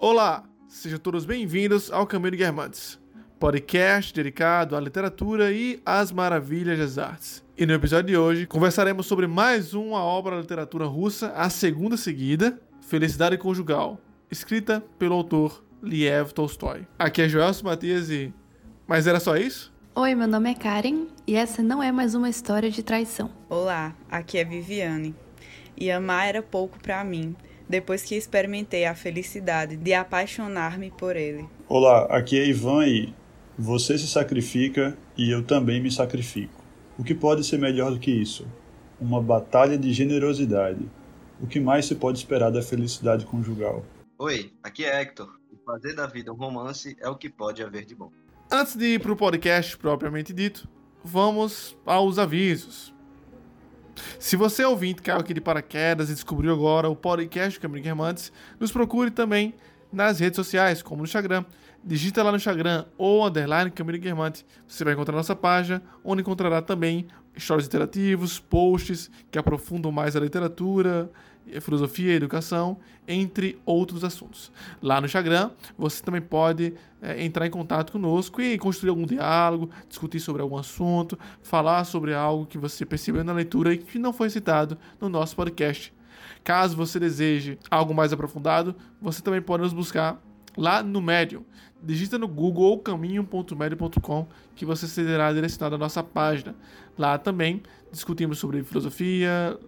Olá, sejam todos bem-vindos ao Caminho de Guermantes, podcast dedicado à literatura e às maravilhas das artes. E no episódio de hoje conversaremos sobre mais uma obra da literatura russa, a segunda seguida, Felicidade Conjugal, escrita pelo autor Liev Tolstói. Aqui é Joelson Matias e... Mas era só isso? Oi, meu nome é Karen e essa não é mais uma história de traição. Olá, aqui é Viviane. E amar era pouco para mim, depois que experimentei a felicidade de apaixonar-me por ele. Olá, aqui é Ivan e você se sacrifica e eu também me sacrifico. O que pode ser melhor do que isso? Uma batalha de generosidade. O que mais se pode esperar da felicidade conjugal? Oi, aqui é Hector. Fazer da vida um romance é o que pode haver de bom. Antes de ir para o podcast propriamente dito, vamos aos avisos. Se você é ouvinte, caiu aqui de paraquedas e descobriu agora o podcast Caminho Guermantes, nos procure também nas redes sociais, como no Instagram. Digita lá no Instagram ou underline Caminho Guermante. Você vai encontrar nossa página, onde encontrará também histórias interativos, posts que aprofundam mais a literatura, filosofia e educação, entre outros assuntos. Lá no Instagram, você também pode é, entrar em contato conosco e construir algum diálogo, discutir sobre algum assunto, falar sobre algo que você percebeu na leitura e que não foi citado no nosso podcast. Caso você deseje algo mais aprofundado, você também pode nos buscar lá no Medium. Digita no Google ou caminho.medium.com que você será direcionado à nossa página. Lá também discutimos sobre filosofia,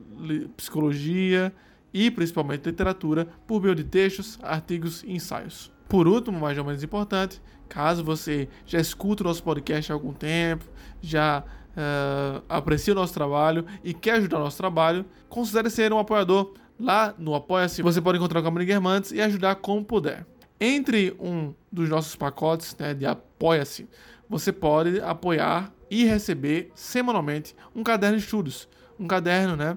psicologia e principalmente literatura por meio de textos, artigos e ensaios. Por último, mas não menos importante, caso você já escuta o nosso podcast há algum tempo, já uh, aprecia o nosso trabalho e quer ajudar o nosso trabalho, considere ser um apoiador. Lá no Apoia-se você pode encontrar o Caminho Guermantes e ajudar como puder. Entre um dos nossos pacotes né, de Apoia-se, você pode apoiar e receber semanalmente um caderno de estudos. Um caderno né,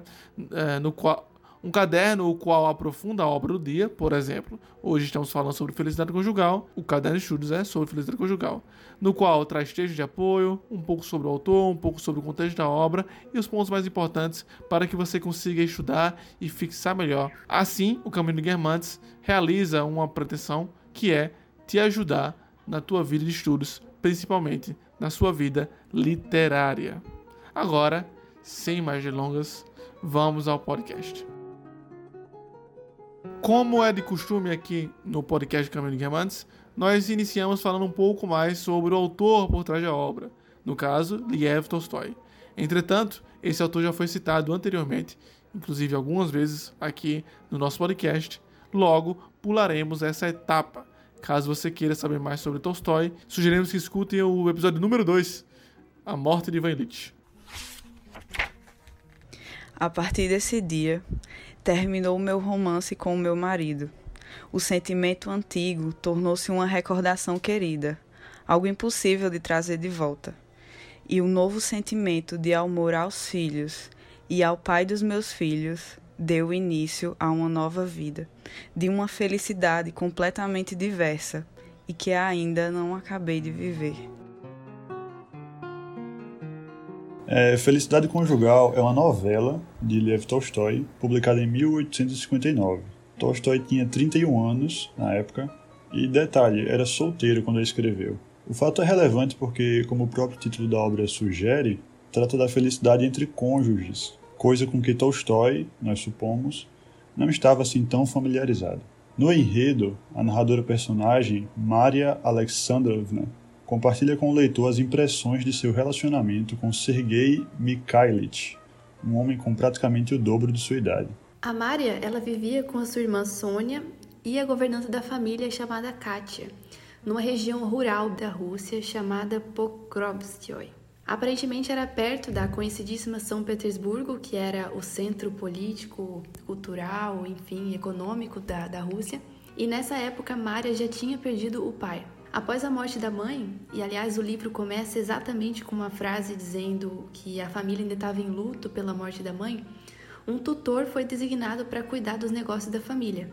é, no qual um caderno o qual aprofunda a obra do dia, por exemplo, hoje estamos falando sobre felicidade conjugal, o caderno de estudos é sobre felicidade conjugal, no qual traz textos de apoio, um pouco sobre o autor, um pouco sobre o contexto da obra e os pontos mais importantes para que você consiga estudar e fixar melhor. Assim, o Caminho de Guermantes realiza uma pretensão que é te ajudar na tua vida de estudos, principalmente na sua vida literária. Agora, sem mais delongas, vamos ao podcast. Como é de costume aqui no podcast Caminho de Guermantes, nós iniciamos falando um pouco mais sobre o autor por trás da obra, no caso, Liev Tolstói. Entretanto, esse autor já foi citado anteriormente, inclusive algumas vezes aqui no nosso podcast, logo pularemos essa etapa. Caso você queira saber mais sobre Tolstói, sugerimos que escutem o episódio número 2, A Morte de Ivan Illich. A partir desse dia, terminou meu romance com o meu marido. O sentimento antigo tornou-se uma recordação querida, algo impossível de trazer de volta. E o novo sentimento de amor aos filhos e ao pai dos meus filhos deu início a uma nova vida, de uma felicidade completamente diversa e que ainda não acabei de viver. É, Felicidade Conjugal é uma novela de Lev Tolstói, publicada em 1859. Tolstói tinha 31 anos na época e, detalhe, era solteiro quando ele escreveu. O fato é relevante porque, como o próprio título da obra sugere, trata da felicidade entre cônjuges, coisa com que Tolstói, nós supomos, não estava assim tão familiarizado. No enredo, a narradora personagem, Maria Alexandrovna, compartilha com o leitor as impressões de seu relacionamento com Sergei Mikhailich, um homem com praticamente o dobro de sua idade. A Maria, ela vivia com a sua irmã Sônia e a governanta da família chamada Katia, numa região rural da Rússia chamada Pokrovskoye. Aparentemente era perto da conhecidíssima São Petersburgo, que era o centro político, cultural, enfim, econômico da, da Rússia. E nessa época, Maria já tinha perdido o pai, Após a morte da mãe, e aliás o livro começa exatamente com uma frase dizendo que a família ainda estava em luto pela morte da mãe, um tutor foi designado para cuidar dos negócios da família.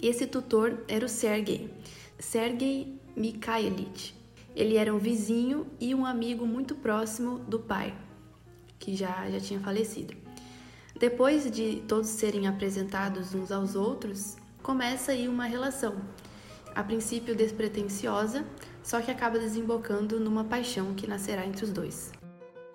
Esse tutor era o Sergei, Sergei Mikhailich. Ele era um vizinho e um amigo muito próximo do pai, que já, já tinha falecido. Depois de todos serem apresentados uns aos outros, começa aí uma relação a princípio despretensiosa, só que acaba desembocando numa paixão que nascerá entre os dois.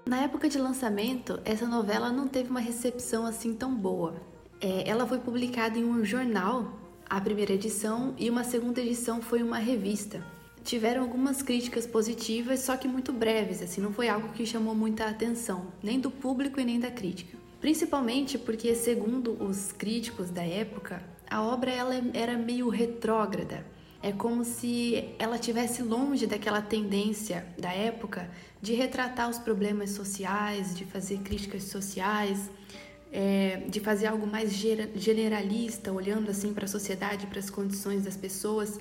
Na época de lançamento, essa novela não teve uma recepção assim tão boa. É, ela foi publicada em um jornal, a primeira edição, e uma segunda edição foi uma revista. Tiveram algumas críticas positivas, só que muito breves, assim, não foi algo que chamou muita atenção, nem do público e nem da crítica. Principalmente porque, segundo os críticos da época, a obra ela era meio retrógrada. É como se ela tivesse longe daquela tendência da época de retratar os problemas sociais, de fazer críticas sociais, é, de fazer algo mais generalista, olhando assim para a sociedade, para as condições das pessoas.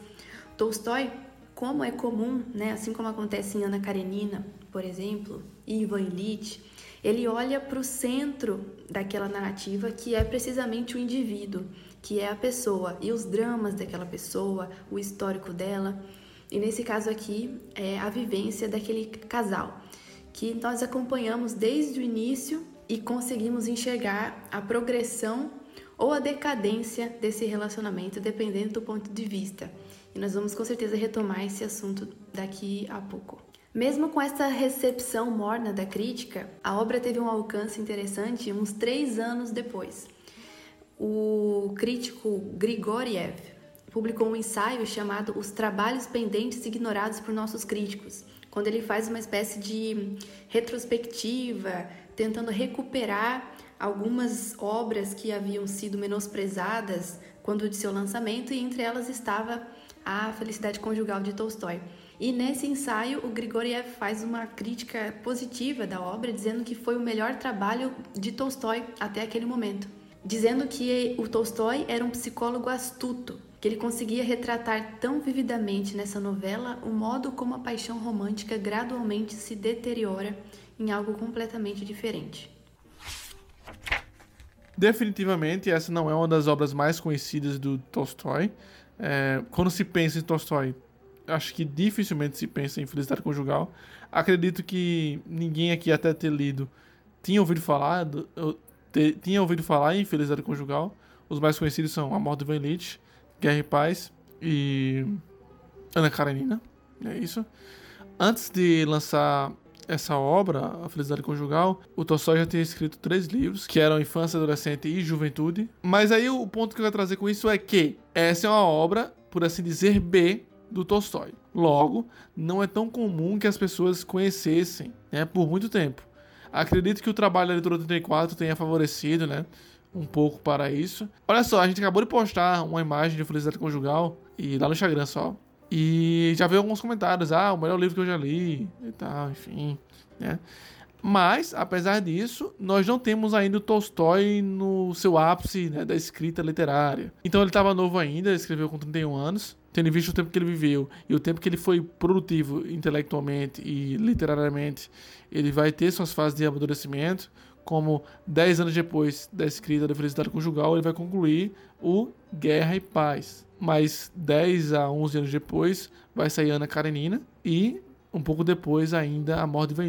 Tolstói, como é comum, né, assim como acontece em Ana Karenina, por exemplo, e Ivan Illich, ele olha para o centro daquela narrativa que é precisamente o indivíduo que é a pessoa e os dramas daquela pessoa, o histórico dela. E nesse caso aqui, é a vivência daquele casal, que nós acompanhamos desde o início e conseguimos enxergar a progressão ou a decadência desse relacionamento, dependendo do ponto de vista. E nós vamos com certeza retomar esse assunto daqui a pouco. Mesmo com essa recepção morna da crítica, a obra teve um alcance interessante uns três anos depois o crítico Grigoriev publicou um ensaio chamado Os Trabalhos Pendentes Ignorados por Nossos Críticos, quando ele faz uma espécie de retrospectiva, tentando recuperar algumas obras que haviam sido menosprezadas quando de seu lançamento, e entre elas estava A Felicidade Conjugal de Tolstói. E nesse ensaio, o Grigoriev faz uma crítica positiva da obra, dizendo que foi o melhor trabalho de Tolstói até aquele momento dizendo que o Tolstói era um psicólogo astuto, que ele conseguia retratar tão vividamente nessa novela o modo como a paixão romântica gradualmente se deteriora em algo completamente diferente. Definitivamente, essa não é uma das obras mais conhecidas do Tolstói. É, quando se pensa em Tolstói, acho que dificilmente se pensa em Felicidade Conjugal. Acredito que ninguém aqui, até ter lido, tinha ouvido falar, te, tinha ouvido falar em Felicidade Conjugal. Os mais conhecidos são A Morte do Van Lich, Guerra e Paz e Ana Karenina. É isso. Antes de lançar essa obra, A Felicidade Conjugal, o Tolstói já tinha escrito três livros, que eram Infância, Adolescente e Juventude. Mas aí o ponto que eu quero trazer com isso é que essa é uma obra, por assim dizer, B do Tolstói. Logo, não é tão comum que as pessoas conhecessem né, por muito tempo. Acredito que o trabalho da leitura 84 tenha favorecido, né? Um pouco para isso. Olha só, a gente acabou de postar uma imagem de Felicidade Conjugal e lá no Instagram só. E já veio alguns comentários, ah, o melhor livro que eu já li e tal, enfim, né? Mas, apesar disso, nós não temos ainda o Tolstói no seu ápice né, da escrita literária. Então ele estava novo ainda, escreveu com 31 anos, tendo visto o tempo que ele viveu e o tempo que ele foi produtivo intelectualmente e literariamente, ele vai ter suas fases de amadurecimento, como 10 anos depois da escrita da Felicidade Conjugal, ele vai concluir o Guerra e Paz. Mas 10 a 11 anos depois vai sair Ana Karenina e um pouco depois ainda A Morte de Van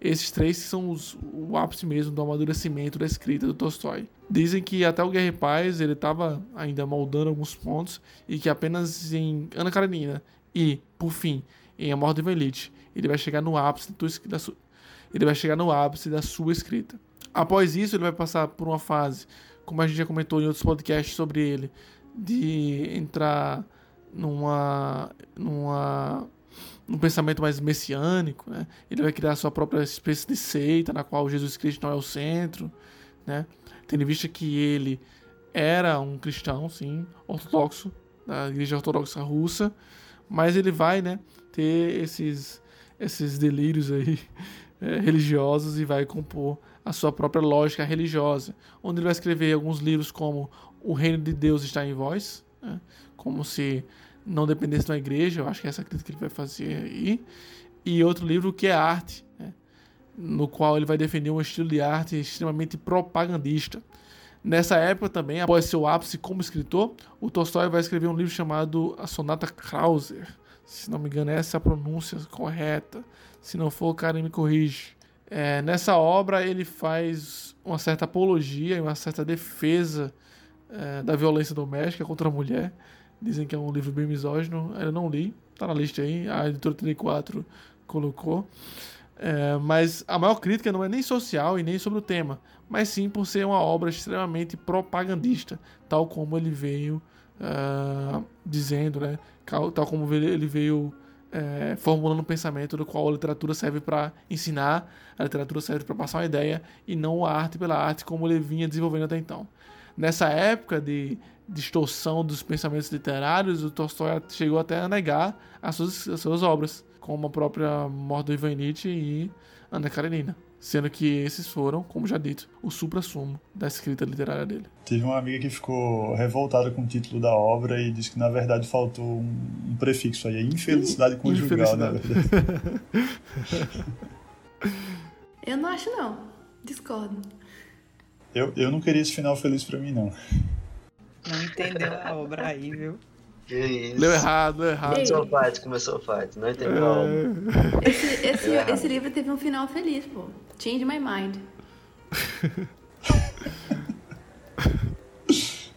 esses três são os, o ápice mesmo do amadurecimento da escrita do Tolstói. Dizem que até o Guerra e Paz ele estava ainda moldando alguns pontos e que apenas em Ana Karenina e, por fim, em A Morte de Elite, ele vai chegar no ápice da sua, ele vai chegar no ápice da sua escrita. Após isso, ele vai passar por uma fase, como a gente já comentou em outros podcasts sobre ele, de entrar numa numa um pensamento mais messiânico, né? Ele vai criar sua própria espécie de seita na qual Jesus Cristo não é o centro, né? Tendo em vista que ele era um cristão, sim, ortodoxo, da Igreja Ortodoxa Russa, mas ele vai, né, ter esses esses delírios aí é, religiosos e vai compor a sua própria lógica religiosa, onde ele vai escrever alguns livros como O Reino de Deus está em vós, né? como se não dependesse de uma igreja, eu acho que é essa crítica que ele vai fazer aí. E outro livro que é Arte, né? no qual ele vai defender um estilo de arte extremamente propagandista. Nessa época também, após seu ápice como escritor, o Tolstói vai escrever um livro chamado A Sonata Krauser. Se não me engano, essa é a pronúncia correta. Se não for, o cara me corrige. É, nessa obra, ele faz uma certa apologia e uma certa defesa é, da violência doméstica contra a mulher Dizem que é um livro bem misógino. Eu não li, tá na lista aí. A editora 34 colocou. É, mas a maior crítica não é nem social e nem sobre o tema, mas sim por ser uma obra extremamente propagandista, tal como ele veio uh, dizendo, né? Tal como ele veio é, formulando um pensamento do qual a literatura serve para ensinar, a literatura serve para passar uma ideia e não a arte pela arte como ele vinha desenvolvendo até então. Nessa época de distorção dos pensamentos literários, o Tolstói chegou até a negar as suas, as suas obras, como a própria Morte do Ivan Nietzsche e Ana Karenina. Sendo que esses foram, como já dito, o supra-sumo da escrita literária dele. Teve uma amiga que ficou revoltada com o título da obra e disse que na verdade faltou um, um prefixo aí, infelicidade conjugal, né? Infelicidade. Eu não acho não, discordo. Eu, eu não queria esse final feliz pra mim, não. Não entendeu a obra aí, viu? Que isso. Leu errado, leu errado. Começou o fight, começou o fight. Não entendeu a obra. Esse, esse, esse livro teve um final feliz, pô. Change my mind.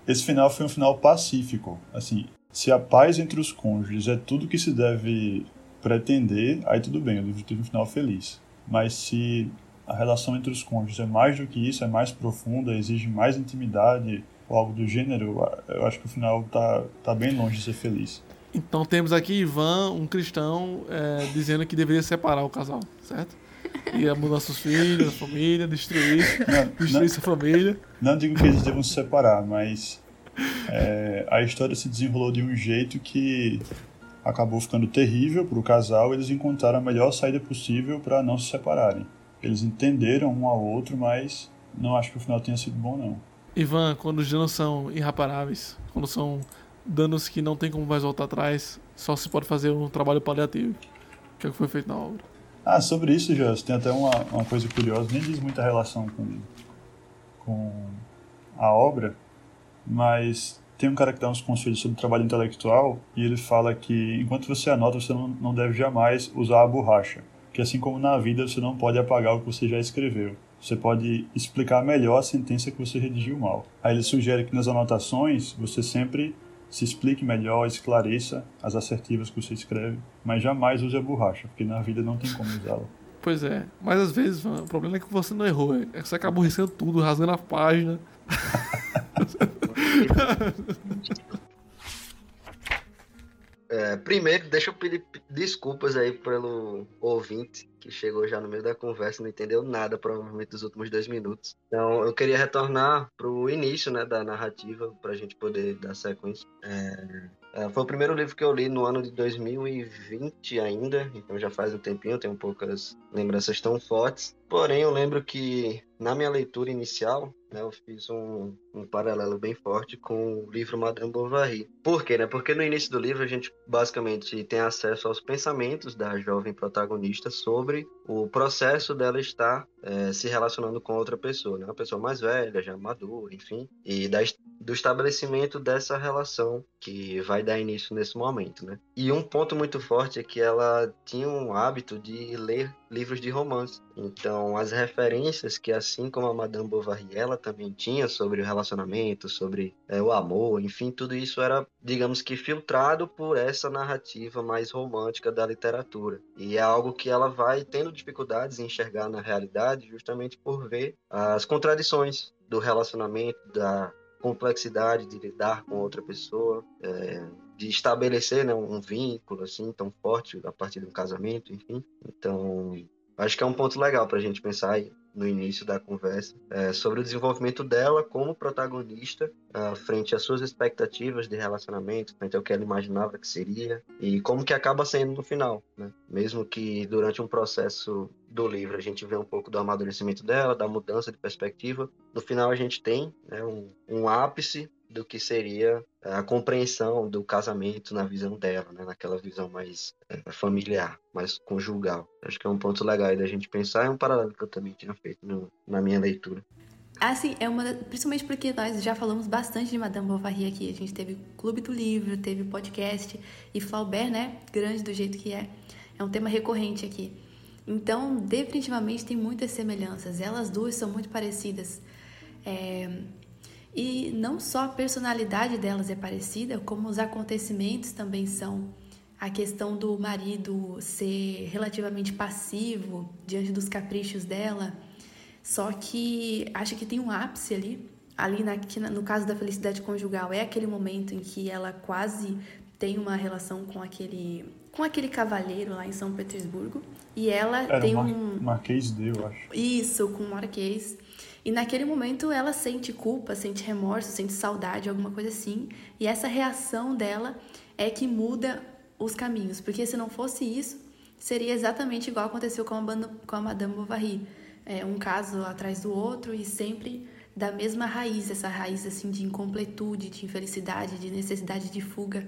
Esse final foi um final pacífico. Assim, se a paz entre os cônjuges é tudo que se deve pretender, aí tudo bem, o livro teve um final feliz. Mas se a relação entre os cônjuges é mais do que isso, é mais profunda, exige mais intimidade ou algo do gênero, eu acho que o final tá, tá bem longe de ser feliz. Então temos aqui Ivan, um cristão, é, dizendo que deveria separar o casal, certo? Ia mudar seus filhos, a família, destruir, não, destruir não, sua família. Não digo que eles devam se separar, mas é, a história se desenrolou de um jeito que acabou ficando terrível para o casal. Eles encontraram a melhor saída possível para não se separarem. Eles entenderam um ao outro, mas não acho que o final tenha sido bom, não. Ivan, quando os danos são irreparáveis, quando são danos que não tem como mais voltar atrás, só se pode fazer um trabalho paliativo, que é o que foi feito na obra. Ah, sobre isso, Jós, tem até uma, uma coisa curiosa, nem diz muita relação com, com a obra, mas tem um cara que dá uns conselhos sobre trabalho intelectual e ele fala que enquanto você anota, você não, não deve jamais usar a borracha que assim como na vida você não pode apagar o que você já escreveu. Você pode explicar melhor a sentença que você redigiu mal. Aí ele sugere que nas anotações você sempre se explique melhor, esclareça as assertivas que você escreve, mas jamais use a borracha, porque na vida não tem como usá-la. Pois é, mas às vezes o problema é que você não errou, é que você acabou riscando tudo, rasgando a página. É, primeiro, deixa eu pedir desculpas aí pelo ouvinte que chegou já no meio da conversa, não entendeu nada, provavelmente, dos últimos dois minutos. Então, eu queria retornar para o início né, da narrativa, para a gente poder dar sequência. É, é, foi o primeiro livro que eu li no ano de 2020 ainda, então já faz um tempinho, tenho poucas lembranças tão fortes. Porém, eu lembro que na minha leitura inicial, né, eu fiz um, um, paralelo bem forte com o livro Madame Bovary. Por quê? Né? Porque no início do livro a gente basicamente tem acesso aos pensamentos da jovem protagonista sobre o processo dela estar é, se relacionando com outra pessoa, né? uma pessoa mais velha, já madura, enfim, e da, do estabelecimento dessa relação que vai dar início nesse momento. Né? E um ponto muito forte é que ela tinha um hábito de ler livros de romance. Então, as referências que, assim como a Madame Bovary, ela também tinha sobre o relacionamento, sobre é, o amor, enfim, tudo isso era, digamos que, filtrado por essa narrativa mais romântica da literatura. E é algo que ela vai tendo dificuldades em enxergar na realidade, justamente por ver as contradições do relacionamento, da complexidade de lidar com outra pessoa, é, de estabelecer né, um vínculo assim tão forte a partir de um casamento, enfim. Então, acho que é um ponto legal para a gente pensar no início da conversa é, sobre o desenvolvimento dela como protagonista uh, frente às suas expectativas de relacionamento, frente ao que ela imaginava que seria e como que acaba sendo no final, né? Mesmo que durante um processo do livro a gente vê um pouco do amadurecimento dela, da mudança de perspectiva, no final a gente tem né, um, um ápice do que seria a compreensão do casamento na visão dela, né? naquela visão mais é, familiar, mais conjugal. Acho que é um ponto legal da gente pensar, é um paralelo que eu também tinha feito no, na minha leitura. Assim, é uma, principalmente porque nós já falamos bastante de Madame Bovary aqui. A gente teve Clube do Livro, teve podcast e Flaubert, né? Grande do jeito que é. É um tema recorrente aqui. Então, definitivamente tem muitas semelhanças. Elas duas são muito parecidas. É, E não só a personalidade delas é parecida, como os acontecimentos também são. A questão do marido ser relativamente passivo diante dos caprichos dela, só que acho que tem um ápice ali. Ali na, no caso da felicidade conjugal, é aquele momento em que ela quase tem uma relação com aquele com aquele cavaleiro lá em São Petersburgo e ela Era tem um Marquês de, eu acho. isso com o Marquês e naquele momento ela sente culpa, sente remorso, sente saudade, alguma coisa assim. E essa reação dela é que muda os caminhos, porque se não fosse isso seria exatamente igual aconteceu com a, com a Madame Bovary, é, um caso atrás do outro e sempre da mesma raiz, essa raiz assim de incompletude, de infelicidade, de necessidade de fuga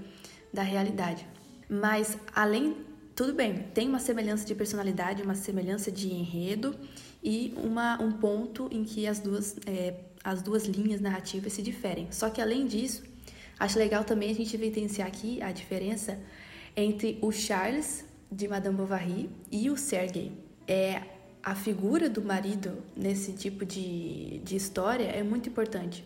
da realidade. Mas além, tudo bem, tem uma semelhança de personalidade, uma semelhança de enredo e uma, um ponto em que as duas, é, as duas linhas narrativas se diferem. Só que além disso, acho legal também a gente evidenciar aqui a diferença entre o Charles de Madame Bovary e o Sergei. É, a figura do marido nesse tipo de, de história é muito importante.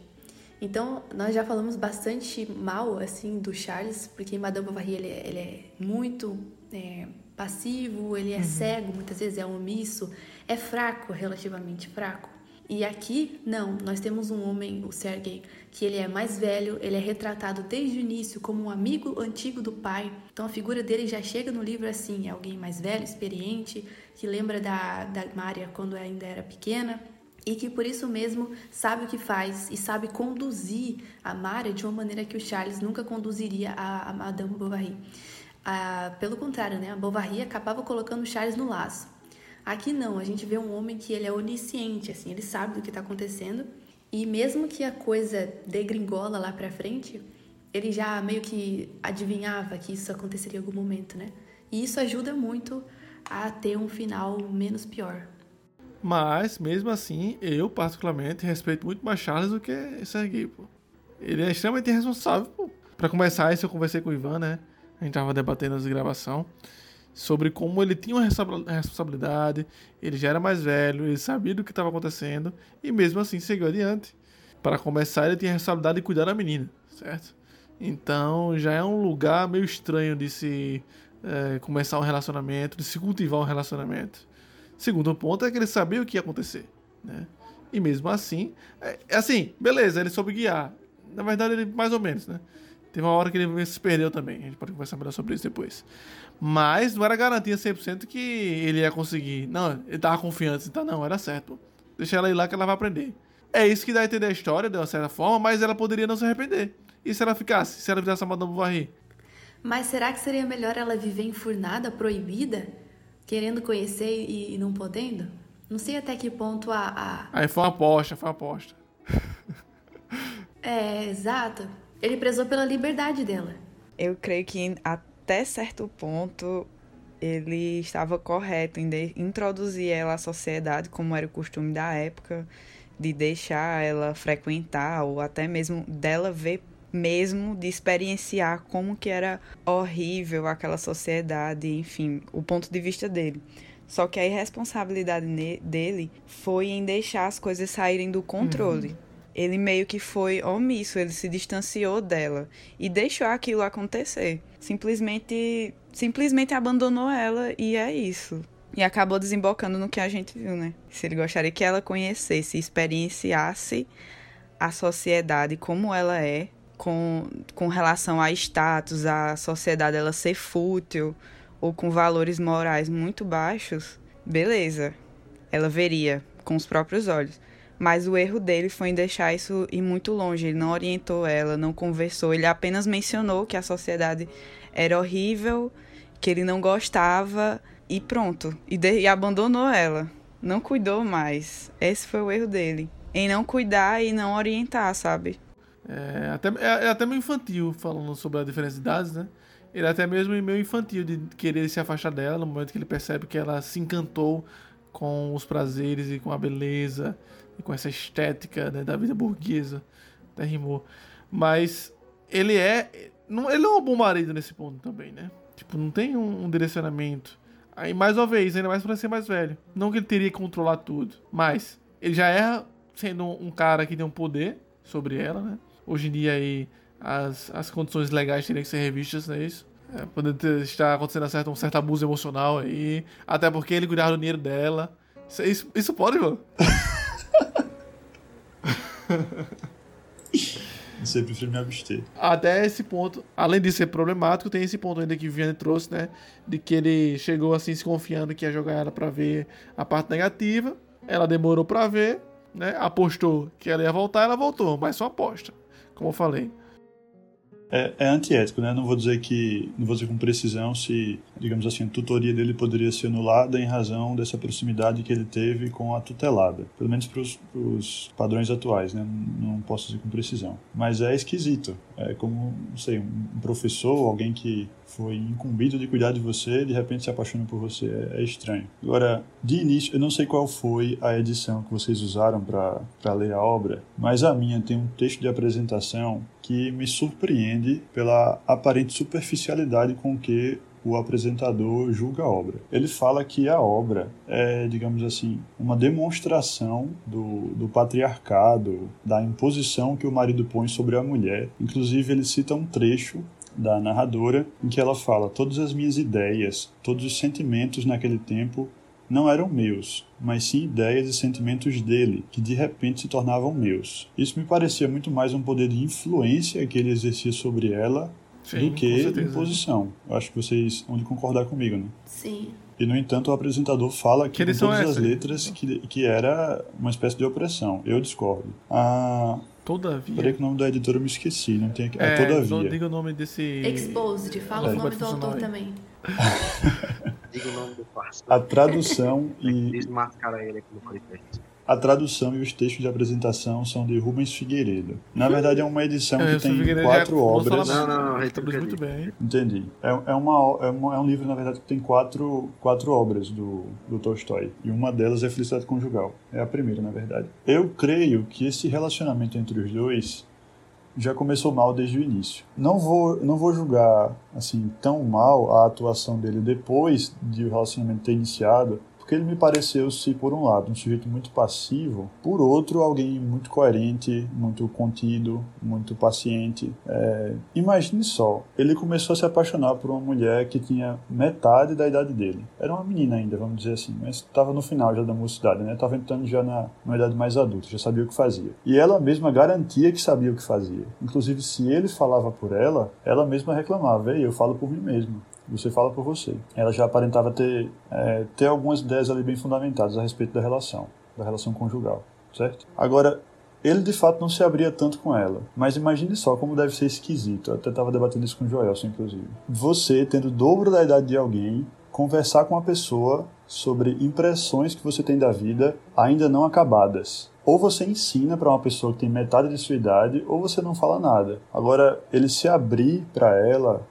Então, nós já falamos bastante mal, assim, do Charles, porque em Madame Bovary ele, é, ele é muito é, passivo, ele é uhum. cego, muitas vezes é omisso, é fraco, relativamente fraco. E aqui, não, nós temos um homem, o Sergei, que ele é mais velho, ele é retratado desde o início como um amigo antigo do pai. Então a figura dele já chega no livro assim, é alguém mais velho, experiente, que lembra da, da Maria quando ainda era pequena, e que por isso mesmo sabe o que faz e sabe conduzir a Maria de uma maneira que o Charles nunca conduziria a, a Madame Bovary. Ah, pelo contrário, né? A Bovary acabava colocando o Charles no laço. Aqui não, a gente vê um homem que ele é onisciente, assim, ele sabe do que está acontecendo e mesmo que a coisa degringola lá para frente, ele já meio que adivinhava que isso aconteceria em algum momento, né? E isso ajuda muito a ter um final menos pior. Mas, mesmo assim, eu particularmente respeito muito mais Charles do que Sergei, pô. Ele é extremamente irresponsável, pô. Pra começar, isso eu conversei com o Ivan, né? A gente tava debatendo as gravação sobre como ele tinha uma responsabilidade, ele já era mais velho, ele sabia do que estava acontecendo e mesmo assim seguiu adiante. Para começar, ele tinha a responsabilidade de cuidar da menina, certo? Então já é um lugar meio estranho de se é, começar um relacionamento, de se cultivar um relacionamento. Segundo ponto é que ele sabia o que ia acontecer, né? E mesmo assim, é, assim, beleza, ele soube guiar. Na verdade, ele mais ou menos, né? Teve uma hora que ele se perdeu também. A gente pode conversar melhor sobre isso depois. Mas não era garantia 100% que ele ia conseguir. Não, ele tava confiante. Então, não, era certo. Deixa ela ir lá que ela vai aprender. É isso que dá a entender a história, de uma certa forma, mas ela poderia não se arrepender. E se ela ficasse? Se ela fizesse a Madame Bovary? Mas será que seria melhor ela viver enfurnada, proibida? querendo conhecer e, e não podendo? Não sei até que ponto a, a... Aí foi uma aposta, foi uma aposta. é, exato. Ele prezou pela liberdade dela. Eu creio que até certo ponto ele estava correto em introduzir ela à sociedade, como era o costume da época, de deixar ela frequentar ou até mesmo dela ver mesmo de experienciar como que era horrível aquela sociedade, enfim, o ponto de vista dele. Só que a irresponsabilidade dele foi em deixar as coisas saírem do controle. Uhum. Ele meio que foi omisso, ele se distanciou dela e deixou aquilo acontecer. Simplesmente, simplesmente abandonou ela e é isso. E acabou desembocando no que a gente viu, né? Se ele gostaria que ela conhecesse, experienciasse a sociedade como ela é, com, com relação a status, a sociedade ela ser fútil ou com valores morais muito baixos, beleza, ela veria com os próprios olhos. Mas o erro dele foi em deixar isso ir muito longe. Ele não orientou ela, não conversou. Ele apenas mencionou que a sociedade era horrível, que ele não gostava e pronto. E, de, e abandonou ela. Não cuidou mais. Esse foi o erro dele. Em não cuidar e não orientar, sabe? É até, é, é até meio infantil falando sobre a diferença de idades, né? Ele é até mesmo meio infantil de querer se afastar dela no momento que ele percebe que ela se encantou com os prazeres e com a beleza e com essa estética né, da vida burguesa. Até rimou. Mas ele é. Não, ele é um bom marido nesse ponto também, né? Tipo, não tem um, um direcionamento. Aí, mais uma vez, ainda mais pra ser mais velho. Não que ele teria que controlar tudo. Mas, ele já erra sendo um cara que tem um poder sobre ela, né? Hoje em dia aí as, as condições legais teriam que ser revistas, não é isso? É, poderia estar acontecendo certo, um certo abuso emocional aí. Até porque ele cuidava do dinheiro dela. Isso, isso pode, mano? Você prefiro me abster. Até esse ponto, além de ser problemático, tem esse ponto ainda que o Vianney trouxe, né? De que ele chegou assim se confiando que ia jogar ela pra ver a parte negativa. Ela demorou pra ver, né? Apostou que ela ia voltar, ela voltou, mas só aposta, como eu falei. É, é, antiético, né? Não vou dizer que, não vou dizer com precisão se, digamos assim, a tutoria dele poderia ser anulada em razão dessa proximidade que ele teve com a tutelada, pelo menos para os padrões atuais, né? Não posso dizer com precisão, mas é esquisito. É como, não sei, um professor, alguém que foi incumbido de cuidar de você, de repente se apaixona por você, é, é estranho. Agora, de início, eu não sei qual foi a edição que vocês usaram para ler a obra, mas a minha tem um texto de apresentação que me surpreende pela aparente superficialidade com que o apresentador julga a obra. Ele fala que a obra é, digamos assim, uma demonstração do, do patriarcado, da imposição que o marido põe sobre a mulher. Inclusive, ele cita um trecho da narradora, em que ela fala: Todas as minhas ideias, todos os sentimentos naquele tempo não eram meus, mas sim ideias e sentimentos dele, que de repente se tornavam meus. Isso me parecia muito mais um poder de influência que ele exercia sobre ela sim, do que imposição. Eu acho que vocês vão de concordar comigo, né? Sim. E, no entanto, o apresentador fala que, que com todas as letras que, que era uma espécie de opressão. Eu discordo. Ah, Todavia. Peraí que o nome da editora eu me esqueci, não tem aqui. É, é Todavia. Não diga o nome desse. Exposed, fala é. o nome do autor também. diga o nome do parceiro. A tradução e. Desmascara ele aqui no podcast. A tradução e os textos de apresentação são de Rubens Figueiredo. Na verdade, é uma edição é, que tem quatro obras. Não, não, não, traduz muito bem. Entendi. É, é, uma, é, uma, é um livro, na verdade, que tem quatro, quatro obras do, do Tolstói. E uma delas é Felicidade Conjugal. É a primeira, na verdade. Eu creio que esse relacionamento entre os dois já começou mal desde o início. Não vou, não vou julgar assim tão mal a atuação dele depois de o relacionamento ter iniciado, porque ele me pareceu se por um lado um sujeito muito passivo, por outro alguém muito coerente, muito contido, muito paciente. É, imagine só, ele começou a se apaixonar por uma mulher que tinha metade da idade dele. Era uma menina ainda, vamos dizer assim, mas estava no final já da mocidade, né? Estava entrando já na, na idade mais adulta, já sabia o que fazia. E ela mesma garantia que sabia o que fazia. Inclusive, se ele falava por ela, ela mesma reclamava: Ei, eu falo por mim mesmo você fala por você. Ela já aparentava ter, é, ter algumas ideias ali bem fundamentadas a respeito da relação, da relação conjugal, certo? Agora, ele de fato não se abria tanto com ela, mas imagine só como deve ser esquisito. Eu até estava debatendo isso com o Joelson, inclusive. Você, tendo o dobro da idade de alguém, conversar com uma pessoa sobre impressões que você tem da vida ainda não acabadas. Ou você ensina para uma pessoa que tem metade de sua idade, ou você não fala nada. Agora, ele se abrir para ela,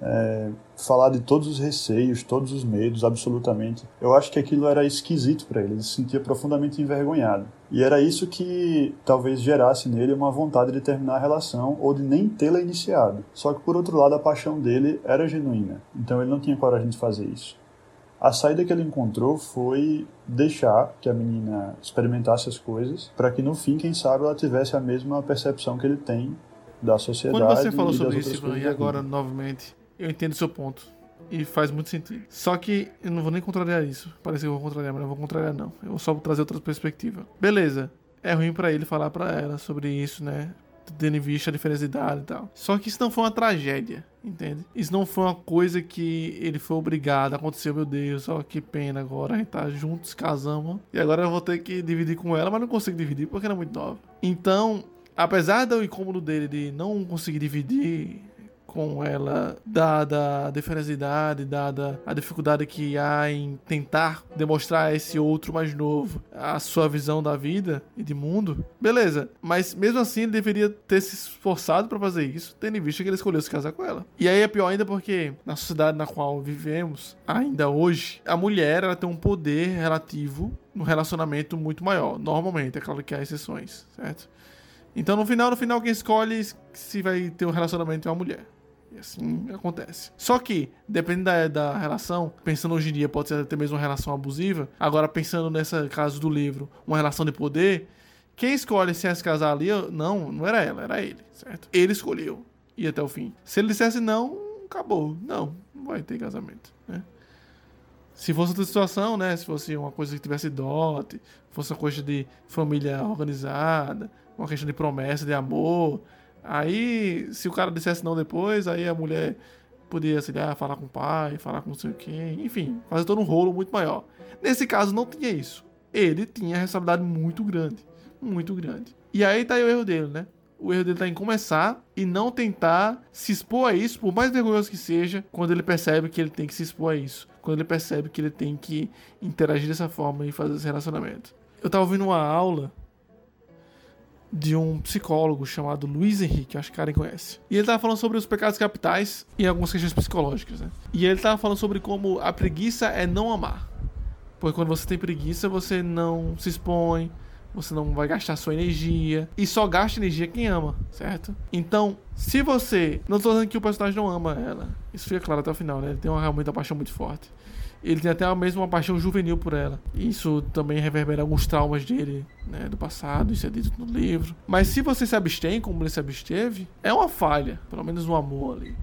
é, falar de todos os receios, todos os medos, absolutamente. Eu acho que aquilo era esquisito para ele, ele se sentia profundamente envergonhado. E era isso que talvez gerasse nele uma vontade de terminar a relação ou de nem tê-la iniciado. Só que por outro lado a paixão dele era genuína, então ele não tinha coragem de fazer isso. A saída que ele encontrou foi deixar que a menina experimentasse as coisas, para que no fim, quem sabe, ela tivesse a mesma percepção que ele tem da sociedade. Quando você falou sobre isso, e agora novamente, eu entendo o seu ponto. E faz muito sentido. Só que eu não vou nem contrariar isso. Parece que eu vou contrariar, mas não vou contrariar, não. Eu vou só trazer outra perspectiva. Beleza. É ruim para ele falar para ela sobre isso, né? Tendo em vista a diferença de idade e tal. Só que isso não foi uma tragédia, entende? Isso não foi uma coisa que ele foi obrigado. Aconteceu, meu Deus, ó, que pena agora. A gente tá juntos, casamos. E agora eu vou ter que dividir com ela, mas não consigo dividir porque ela é muito nova. Então, apesar do incômodo dele de não conseguir dividir com ela, dada a diferença de idade, dada a dificuldade que há em tentar demonstrar a esse outro mais novo a sua visão da vida e de mundo, beleza. Mas mesmo assim ele deveria ter se esforçado para fazer isso, tendo em vista que ele escolheu se casar com ela. E aí é pior ainda porque na sociedade na qual vivemos, ainda hoje, a mulher ela tem um poder relativo no relacionamento muito maior. Normalmente, é claro que há exceções, certo? Então no final, no final, quem escolhe se vai ter um relacionamento é uma mulher. Assim acontece. Só que, dependendo da, da relação, pensando hoje em dia, pode ser até mesmo uma relação abusiva. Agora, pensando nessa caso do livro, uma relação de poder, Quem escolhe se ia se casar ali, não, não era ela, era ele, certo? Ele escolheu ir até o fim. Se ele dissesse não, acabou. Não, não vai ter casamento, né? Se fosse outra situação, né? Se fosse uma coisa que tivesse dote, fosse uma coisa de família organizada, uma questão de promessa, de amor. Aí, se o cara dissesse não depois, aí a mulher podia, sei lá, falar com o pai, falar com não sei quem, enfim, fazer todo um rolo muito maior. Nesse caso, não tinha isso. Ele tinha responsabilidade muito grande. Muito grande. E aí tá aí o erro dele, né? O erro dele tá em começar e não tentar se expor a isso, por mais vergonhoso que seja, quando ele percebe que ele tem que se expor a isso. Quando ele percebe que ele tem que interagir dessa forma e fazer esse relacionamento. Eu tava ouvindo uma aula de um psicólogo chamado Luiz Henrique, acho que Karen conhece. E ele tava falando sobre os pecados capitais e algumas questões psicológicas, né? E ele tava falando sobre como a preguiça é não amar. Porque quando você tem preguiça, você não se expõe, você não vai gastar sua energia. E só gasta energia quem ama, certo? Então, se você. Não tô dizendo que o personagem não ama ela. Isso fica claro até o final, né? Ele tem uma, realmente uma paixão muito forte. Ele tem até a mesma paixão juvenil por ela. Isso também reverbera alguns traumas dele, né, do passado, isso é dito no livro. Mas se você se abstém, como ele se absteve, é uma falha, pelo menos no amor ali.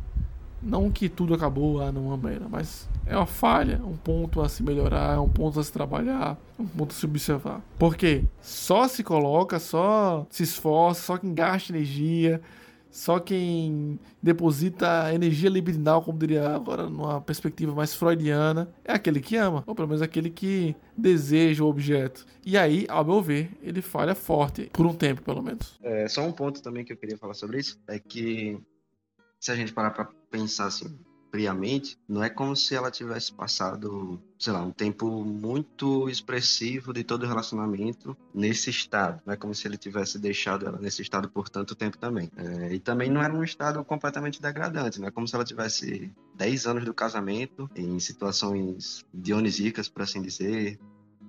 Não que tudo acabou, ah, não ama mas é uma falha, um ponto a se melhorar, um ponto a se trabalhar, um ponto a se observar. Porque só se coloca, só se esforça, só quem gasta energia, só quem deposita energia libidinal, como diria agora numa perspectiva mais freudiana, é aquele que ama, ou pelo menos aquele que deseja o objeto. E aí, ao meu ver, ele falha forte, por um tempo pelo menos. É, só um ponto também que eu queria falar sobre isso é que se a gente parar para pensar assim, friamente, não é como se ela tivesse passado, sei lá, um tempo muito expressivo de todo o relacionamento nesse estado. Não é como se ele tivesse deixado ela nesse estado por tanto tempo também. É, e também não era um estado completamente degradante, não é como se ela tivesse 10 anos do casamento em situações dionisíacas, por assim dizer,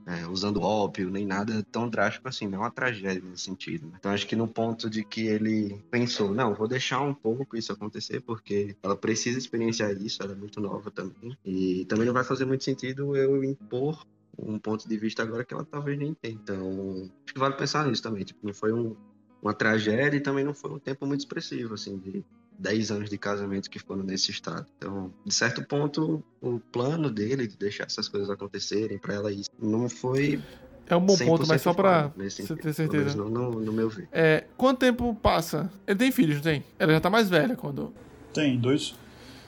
é, usando ópio, nem nada tão drástico assim, não é uma tragédia nesse sentido. Né? Então acho que no ponto de que ele pensou, não, vou deixar um pouco isso acontecer, porque ela precisa experienciar isso, ela é muito nova também. E também não vai fazer muito sentido eu impor um ponto de vista agora que ela talvez nem tenha. Então, acho que vale pensar nisso também. Tipo, não foi um, uma tragédia e também não foi um tempo muito expressivo, assim, de 10 anos de casamento que foram nesse estado. Então, de certo ponto, o plano dele de deixar essas coisas acontecerem para ela isso não foi é um bom ponto, mas só pra você ter certeza. No, no, no, meu ver. É, quanto tempo passa? Ele tem filhos, não tem? Ela já tá mais velha quando. Tem, dois,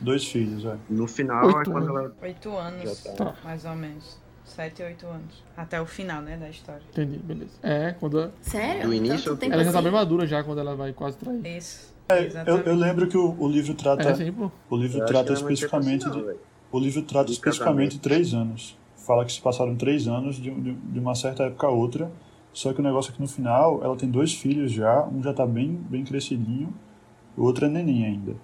dois filhos, é. No final Oito é quando ela. Oito anos, tá. mais ou menos. Sete, oito anos. Até o final, né, da história. Entendi, beleza. É, quando. Sério? Do início, Ela já tá assim? bem madura já quando ela vai quase trair. Isso. É, eu, Exatamente. eu lembro que o, o livro trata. É, sim, pô. O livro Eu trata especificamente assim, não, de. O livro trata De especificamente três anos. Fala que se passaram três anos de, de, de uma certa época a outra. Só que o negócio é que no final ela tem dois filhos já, um já tá bem, bem crescidinho, o outro é neném ainda.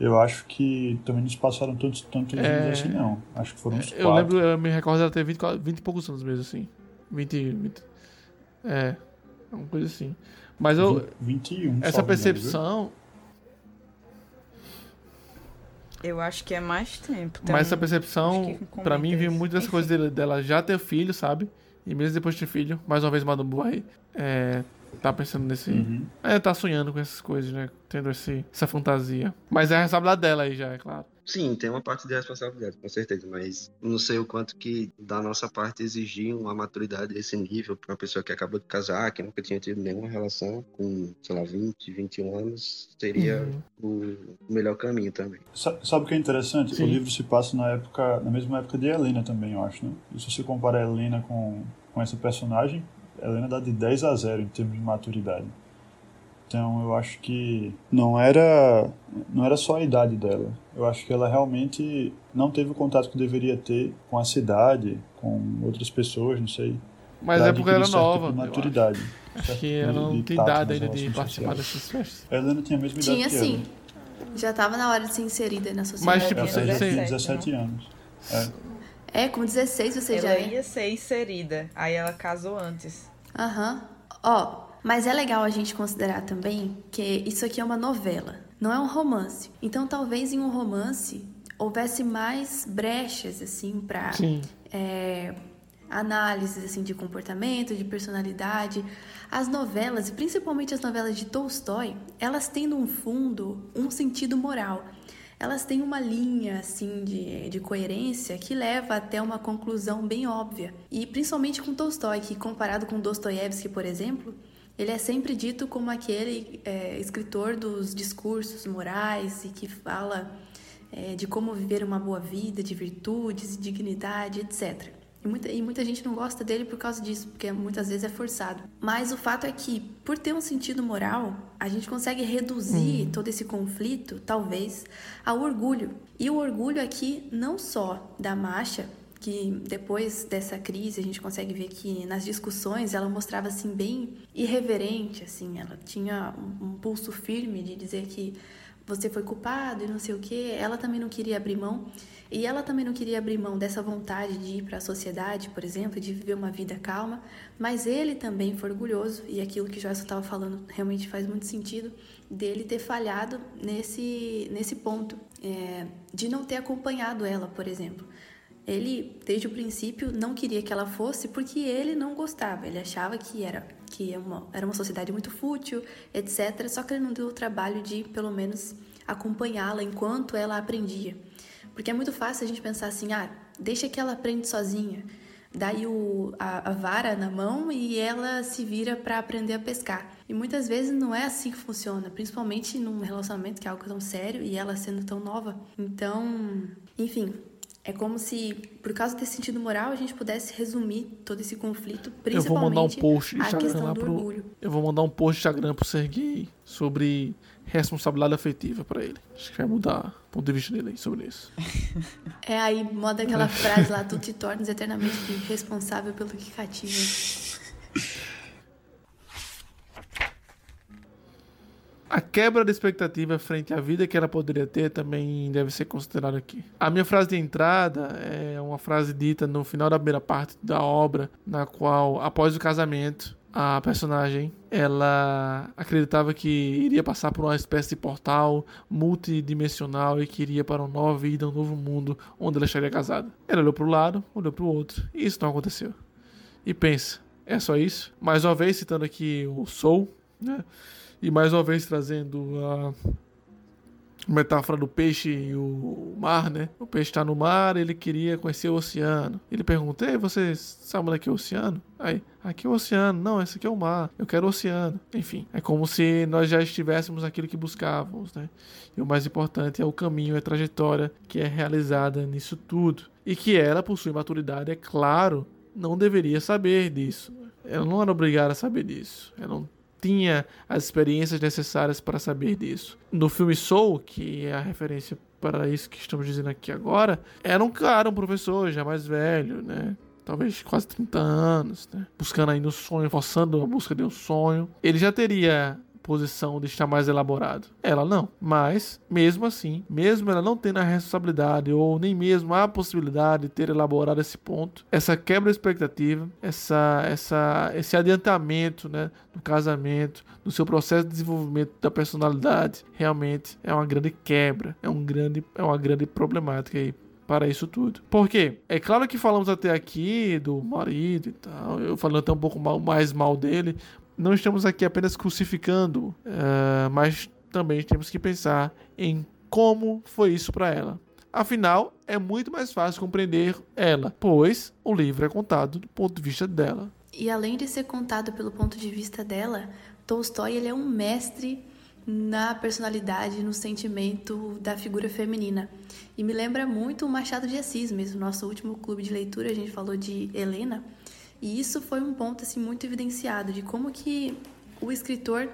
Eu acho que também não se passaram tantos, tantos É. anos assim, não. Acho que foram uns Eu quatro. lembro, eu me recordo dela ter 20, 20 e poucos anos mesmo, assim. 20, 20. É, uma coisa assim. Mas eu, 21. essa percepção, Eu acho que é mais tempo. Tem mas essa percepção, pra mim, vem muitas- muito dessa enfim. coisa dele- dela já ter filho, sabe? E mesmo depois de ter filho, mais uma vez Madame Boy, é, tá pensando nesse... Uhum. É, tá sonhando com essas coisas, né? Tendo esse, essa fantasia. Mas é a responsabilidade dela aí já, é claro. Sim, tem uma parte de responsabilidade, com certeza, mas não sei o quanto que da nossa parte exigir uma maturidade desse nível para uma pessoa que acabou de casar, que nunca tinha tido nenhuma relação com, sei lá, 20, 21 anos, seria Uhum. o melhor caminho também. Sa- Sabe o que é interessante? Sim. O livro se passa na época, na mesma época de Helena também, eu acho, né? E se você compara a Helena com, com essa personagem, a Helena dá de 10 a 0 em termos de maturidade. Então eu acho que não era não era só a idade dela. Eu acho que ela realmente não teve o contato que deveria ter com a cidade, com outras pessoas, não sei. Mas é porque ela era adquirir certo nova. tipo acho. maturidade. Acho certo que de- ela não de tem idade ainda de participar sociais. dessas festas. A Helena tinha a mesma idade Tinha que sim. ela. Já tava na hora de ser inserida na sociedade. Mas, tipo, Ela tinha já tinha 17, 17 anos. É, com 16 você já Ela é. ia ser inserida. Aí ela casou antes. Aham. Ó, mas é legal a gente considerar também que isso aqui é uma novela, não é um romance. Então talvez em um romance houvesse mais brechas, assim, pra Sim. é, análises assim de comportamento, de personalidade. As novelas, e principalmente as novelas de Tolstói, elas têm no fundo um sentido moral. Elas têm uma linha assim de, de coerência que leva até uma conclusão bem óbvia. E principalmente com Tolstói, que comparado com Dostoiévski, por exemplo, ele é sempre dito como aquele é, escritor dos discursos morais e que fala é, de como viver uma boa vida, de virtudes, dignidade, etc. E muita, e muita gente não gosta dele por causa disso, porque muitas vezes é forçado. Mas o fato é que, por ter um sentido moral, a gente consegue reduzir todo esse conflito, talvez, ao orgulho. E o orgulho aqui, não só da Masha, que depois dessa crise a gente consegue ver que nas discussões ela mostrava assim bem irreverente, assim, ela tinha um, um pulso firme de dizer que você foi culpado e não sei o que. Ela também não queria abrir mão. E ela também não queria abrir mão dessa vontade de ir para a sociedade, por exemplo, de viver uma vida calma, mas ele também foi orgulhoso, e aquilo que Joyce estava falando realmente faz muito sentido, dele ter falhado nesse, nesse ponto, é, de não ter acompanhado ela, por exemplo. Ele, desde o princípio, não queria que ela fosse porque ele não gostava, ele achava que era que é uma, era uma sociedade muito fútil, etc. Só que ele não deu o trabalho de, pelo menos, acompanhá-la enquanto ela aprendia. Porque é muito fácil a gente pensar assim, ah, deixa que ela aprende sozinha. Daí o, a, a vara na mão e ela se vira para aprender a pescar. E muitas vezes não é assim que funciona, principalmente num relacionamento que é algo tão sério e ela sendo tão nova. Então, enfim, é como se, por causa desse sentido moral, a gente pudesse resumir todo esse conflito, principalmente eu vou mandar um post de Instagram lá pro, orgulho. Eu vou mandar um post de Instagram pro Sergei sobre responsabilidade afetiva para ele. Acho que vai mudar o ponto de vista dele sobre isso. É, aí moda aquela frase lá, tu te tornas eternamente responsável pelo que cativa. A quebra da expectativa frente à vida que ela poderia ter também deve ser considerada aqui. A minha frase de entrada é uma frase dita no final da primeira parte da obra, na qual, após o casamento, a personagem ela acreditava que iria passar por uma espécie de portal multidimensional e que iria para uma nova vida, um novo mundo onde ela estaria casada. Ela olhou para o lado, olhou para o outro e isso não aconteceu. E pensa, é só isso? Mais uma vez citando aqui o Soul, né? E mais uma vez trazendo a metáfora do peixe e o mar, né? O peixe está no mar, ele queria conhecer o oceano. Ele pergunta: Ei, você sabe onde é é o oceano? Aí, aqui é o oceano. Não, esse aqui é o mar. Eu quero o oceano. Enfim, é como se nós já estivéssemos aquilo que buscávamos, né? E o mais importante é o caminho, é a trajetória que é realizada nisso tudo. E que ela, por sua maturidade, é claro, não deveria saber disso. Ela não era obrigada a saber disso. Ela não tinha as experiências necessárias para saber disso. No filme Soul, que é a referência para isso que estamos dizendo aqui agora, era um cara, um professor já mais velho, né? Talvez quase 30 anos, né? Buscando aí no sonho, forçando a busca de um sonho. Ele já teria posição de estar mais elaborado. Ela não. Mas, mesmo assim, mesmo ela não tendo a responsabilidade ou nem mesmo a possibilidade de ter elaborado esse ponto, essa quebra de expectativa, essa, essa, esse adiantamento né, do casamento, do seu processo de desenvolvimento da personalidade, realmente é uma grande quebra, é, um grande, é uma grande problemática aí para isso tudo. Por quê? É claro que falamos até aqui do marido e tal, eu falando até um pouco mal, mais mal dele, não estamos aqui apenas crucificando, uh, mas também temos que pensar em como foi isso para ela. Afinal, é muito mais fácil compreender ela, pois o livro é contado do ponto de vista dela. E além de ser contado pelo ponto de vista dela, Tolstói ele é um mestre na personalidade, no sentimento da figura feminina. E me lembra muito o Machado de Assis, mesmo. Nosso último clube de leitura, a gente falou de Helena. E isso foi um ponto assim muito evidenciado de como que o escritor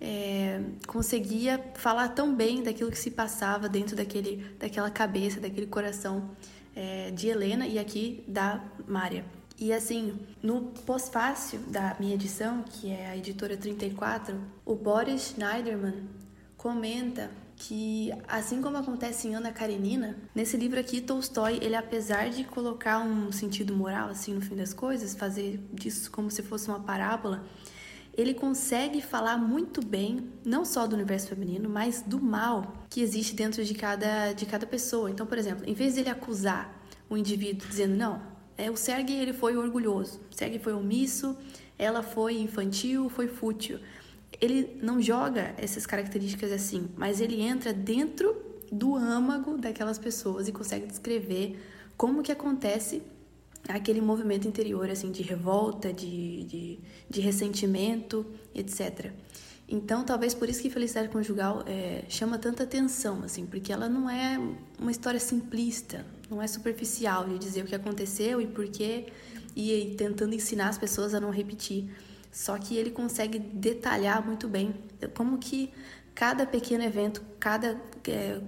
é, conseguia falar tão bem daquilo que se passava dentro daquele, daquela cabeça, daquele coração é, de Helena e aqui da Mária. E assim, no pós-fácil da minha edição, que é a editora 34, o Boris Schneiderman comenta que, assim como acontece em Ana Karenina, nesse livro aqui, Tolstói, ele apesar de colocar um sentido moral, assim, no fim das coisas, fazer disso como se fosse uma parábola, ele consegue falar muito bem, não só do universo feminino, mas do mal que existe dentro de cada, de cada pessoa. Então, por exemplo, em vez de ele acusar o indivíduo dizendo, não, É, o Sergei ele foi orgulhoso, o Sergei foi omisso, ela foi infantil, foi fútil. Ele não joga essas características assim, mas ele entra dentro do âmago daquelas pessoas e consegue descrever como que acontece aquele movimento interior assim de revolta, de, de, de ressentimento, etc. Então, talvez por isso que Felicidade Conjugal é, chama tanta atenção, assim, porque ela não é uma história simplista, não é superficial de dizer o que aconteceu e por quê, e tentando ensinar as pessoas a não repetir. Só que ele consegue detalhar muito bem como que cada pequeno evento, cada é,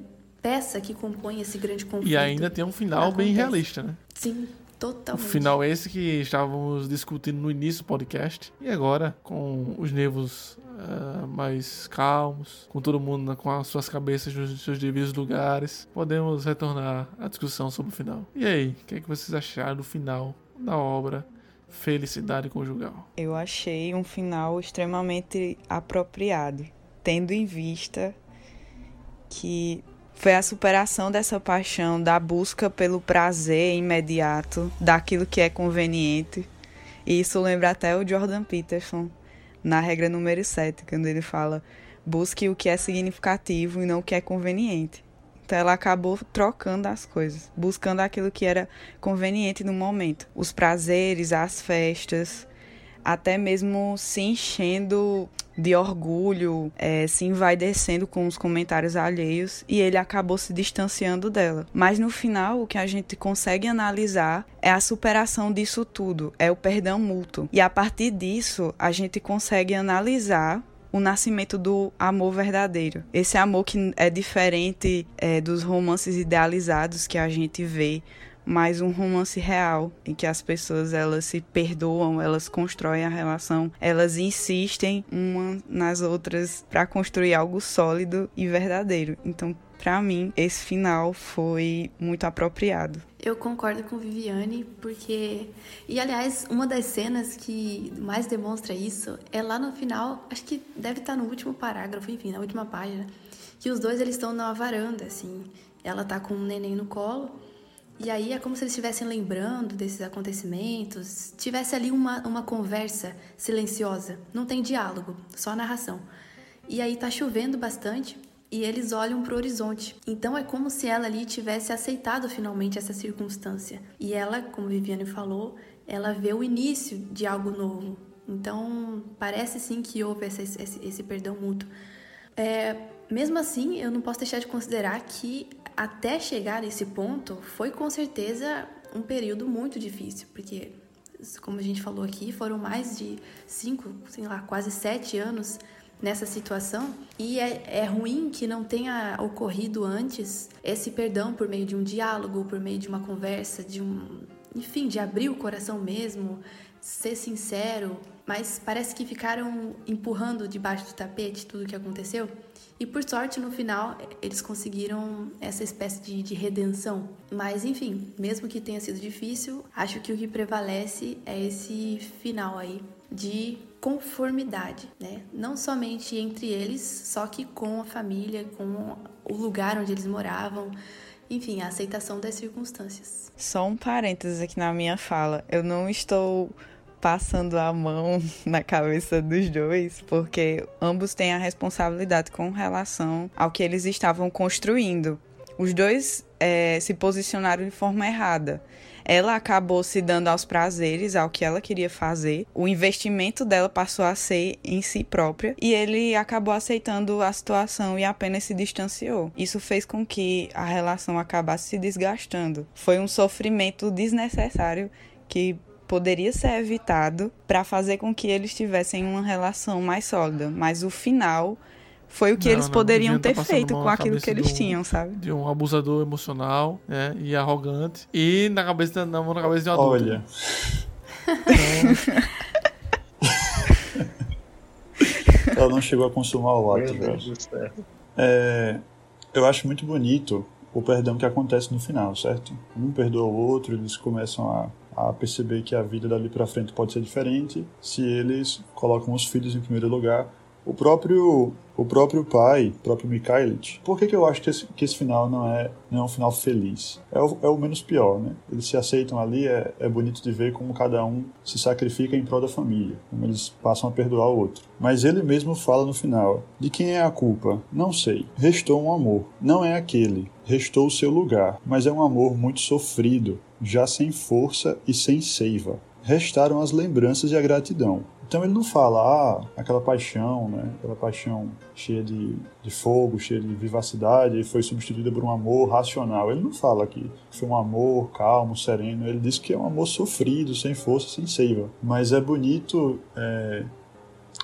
peça que compõe esse grande conflito. E ainda tem um final acontece. bem realista, né? Sim, Totalmente. O final é esse que estávamos discutindo no início do podcast. E agora, com os nervos uh, mais calmos, com todo mundo com as suas cabeças nos seus devidos lugares, podemos retornar à discussão sobre o final. E aí, o que, é que vocês acharam do final da obra Felicidade Conjugal? Eu achei um final extremamente apropriado, tendo em vista que foi a superação dessa paixão, da busca pelo prazer imediato, daquilo que é conveniente. E isso lembra até o Jordan Peterson, na regra número 7, quando ele fala: busque o que é significativo e não o que é conveniente. Então ela acabou trocando as coisas, buscando aquilo que era conveniente no momento. Os prazeres, as festas, até mesmo se enchendo de orgulho, é, se envaidecendo com os comentários alheios e ele acabou se distanciando dela. Mas no final, o que a gente consegue analisar é a superação disso tudo, é o perdão mútuo. E a partir disso, a gente consegue analisar o nascimento do amor verdadeiro. Esse amor que é diferente é, dos romances idealizados que a gente vê mas um romance real em que as pessoas elas se perdoam, elas constroem a relação, elas insistem uma nas outras para construir algo sólido e verdadeiro. Então, para mim, esse final foi muito apropriado. Eu concordo com Viviane, porque. E aliás, uma das cenas que mais demonstra isso é lá no final, acho que deve estar no último parágrafo, enfim, na última página, que os dois eles estão na varanda, assim. Ela tá com um neném no colo e aí é como se eles estivessem lembrando desses acontecimentos, tivesse ali uma, uma conversa silenciosa, não tem diálogo, só narração. E aí tá chovendo bastante e eles olham para o horizonte. Então é como se ela ali tivesse aceitado finalmente essa circunstância. E ela, como Viviane falou, ela vê o início de algo novo. Então parece sim que houve esse, esse, esse perdão mútuo. É, mesmo assim, eu não posso deixar de considerar que até chegar nesse ponto foi com certeza um período muito difícil, porque, como a gente falou aqui, foram mais de cinco, sei lá, quase sete anos nessa situação e é, é ruim que não tenha ocorrido antes esse perdão por meio de um diálogo, por meio de uma conversa, de um, enfim, de abrir o coração mesmo, ser sincero, mas parece que ficaram empurrando debaixo do tapete tudo o que aconteceu. E por sorte, no final, eles conseguiram essa espécie de, de, redenção. Mas enfim, mesmo que tenha sido difícil, acho que o que prevalece é esse final aí de conformidade, né? Não somente entre eles, só que com a família, com o lugar onde eles moravam, enfim, a aceitação das circunstâncias. Só um parênteses aqui na minha fala. Eu não estou passando a mão na cabeça dos dois, porque ambos têm a responsabilidade com relação ao que eles estavam construindo. Os dois é, se posicionaram de forma errada. Ela acabou se dando aos prazeres, ao que ela queria fazer. O investimento dela passou a ser em si própria e ele acabou aceitando a situação e apenas se distanciou. Isso fez com que a relação acabasse se desgastando. Foi um sofrimento desnecessário que poderia ser evitado para fazer com que eles tivessem uma relação mais sólida, mas o final foi o que não, eles poderiam ter tá feito com aquilo que eles um, tinham, sabe? De um abusador emocional né, e arrogante. E na cabeça, na, na cabeça de um adulto. Olha. Então... Ela não chegou a consumar o ato, velho. É, eu acho muito bonito o perdão que acontece no final, certo? Um perdoa o outro, eles começam a a perceber que a vida dali para frente pode ser diferente se eles colocam os filhos em primeiro lugar O próprio o próprio pai, o próprio Mikhailich. Por que, que eu acho que esse, que esse final não é, não é um final feliz? É o, é o menos pior, né? Eles se aceitam ali, é, é bonito de ver como cada um se sacrifica em prol da família, como eles passam a perdoar o outro. Mas ele mesmo fala no final: de quem é a culpa? Não sei. Restou um amor. Não é aquele. Restou o seu lugar, mas é um amor muito sofrido, já sem força e sem seiva. Restaram as lembranças e a gratidão. Então ele não fala, ah, aquela paixão, né? Aquela paixão cheia de, de fogo, cheia de vivacidade, e foi substituída por um amor racional. Ele não fala que foi um amor calmo, sereno. Ele diz que é um amor sofrido, sem força, sem seiva. Mas é bonito. É...